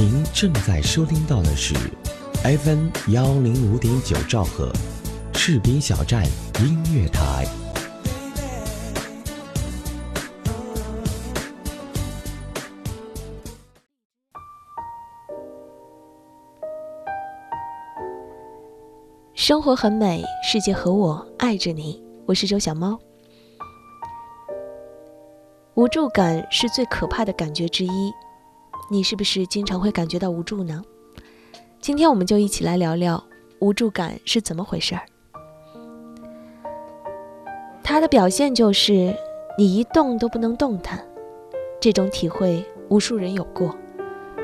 您正在收听到的是 FM 幺零五点九兆赫，赤兵小站音乐台。生活很美，世界和我爱着你。我是周小猫。无助感是最可怕的感觉之一，你是不是经常会感觉到无助呢？今天我们就一起来聊聊无助感是怎么回事儿。它的表现就是你一动都不能动弹，这种体会无数人有过。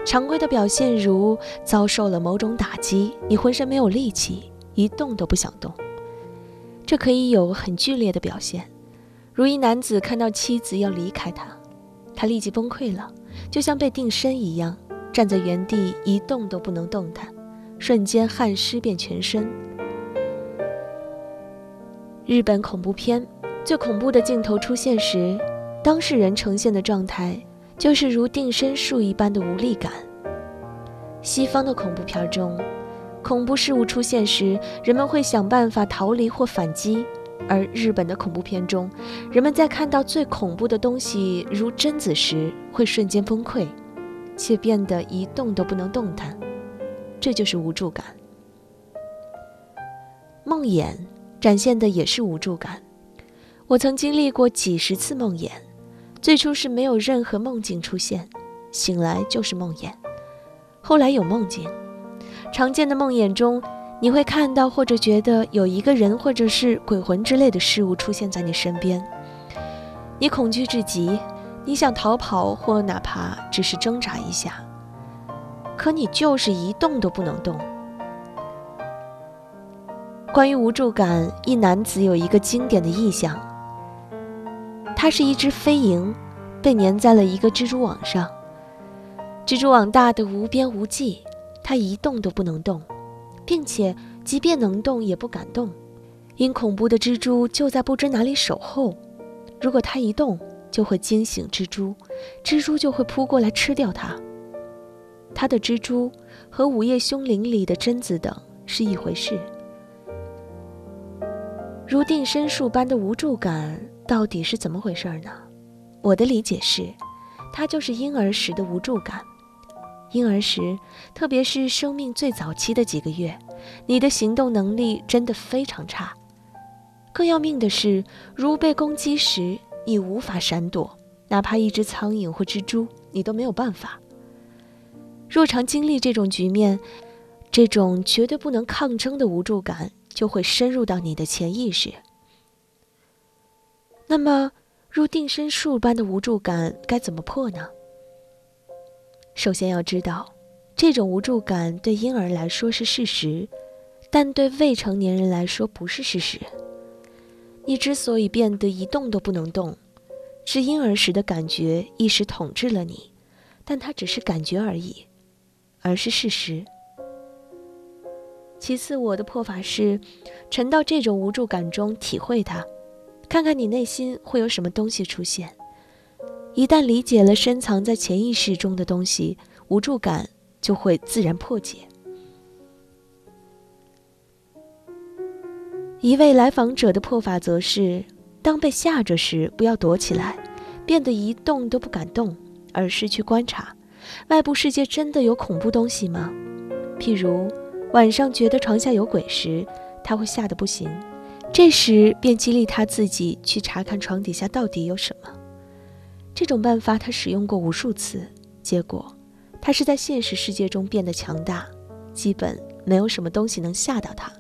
常规的表现如遭受了某种打击，你浑身没有力气。一动都不想动，这可以有很剧烈的表现，如一男子看到妻子要离开他，他立即崩溃了，就像被定身一样，站在原地一动都不能动弹，瞬间汗湿遍全身。日本恐怖片最恐怖的镜头出现时，当事人呈现的状态就是如定身术一般的无力感。西方的恐怖片中。恐怖事物出现时，人们会想办法逃离或反击；而日本的恐怖片中，人们在看到最恐怖的东西如贞子时，会瞬间崩溃，且变得一动都不能动弹。这就是无助感。梦魇展现的也是无助感。我曾经历过几十次梦魇，最初是没有任何梦境出现，醒来就是梦魇，后来有梦境。常见的梦魇中，你会看到或者觉得有一个人或者是鬼魂之类的事物出现在你身边，你恐惧至极，你想逃跑或哪怕只是挣扎一下，可你就是一动都不能动。关于无助感，一男子有一个经典的意象，他是一只飞蝇，被粘在了一个蜘蛛网上，蜘蛛网大的无边无际。他一动都不能动，并且即便能动也不敢动，因恐怖的蜘蛛就在不知哪里守候。如果他一动，就会惊醒蜘蛛，蜘蛛就会扑过来吃掉他。他的蜘蛛和《午夜凶铃》里的贞子等是一回事。如定身术般的无助感到底是怎么回事呢？我的理解是，它就是婴儿时的无助感。婴儿时，特别是生命最早期的几个月，你的行动能力真的非常差。更要命的是，如被攻击时，你无法闪躲，哪怕一只苍蝇或蜘蛛，你都没有办法。若常经历这种局面，这种绝对不能抗争的无助感就会深入到你的潜意识。那么，如定身术般的无助感该怎么破呢？首先要知道，这种无助感对婴儿来说是事实，但对未成年人来说不是事实。你之所以变得一动都不能动，是婴儿时的感觉一时统治了你，但它只是感觉而已，而是事实。其次，我的破法是沉到这种无助感中，体会它，看看你内心会有什么东西出现。一旦理解了深藏在潜意识中的东西，无助感就会自然破解。一位来访者的破法则是：当被吓着时，不要躲起来，变得一动都不敢动，而是去观察，外部世界真的有恐怖东西吗？譬如晚上觉得床下有鬼时，他会吓得不行，这时便激励他自己去查看床底下到底有什么。这种办法他使用过无数次，结果他是在现实世界中变得强大，基本没有什么东西能吓到他。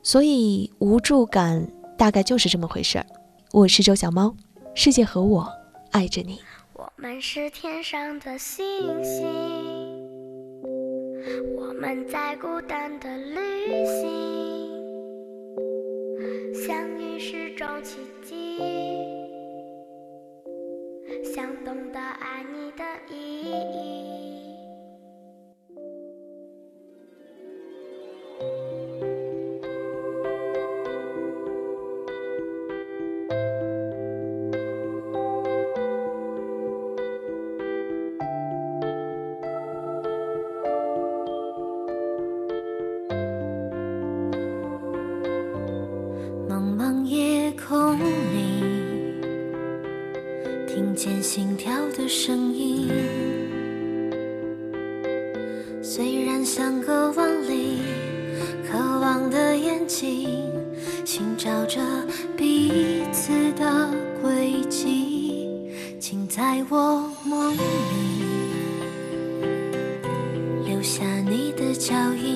所以无助感大概就是这么回事儿。我是周小猫，世界和我爱着你。我们是天上的星星，我们在孤单的旅行。相遇是种奇迹，想懂得爱你的意义。见心跳的声音。虽然相隔万里，渴望的眼睛寻找着彼此的轨迹，请在我梦里留下你的脚印。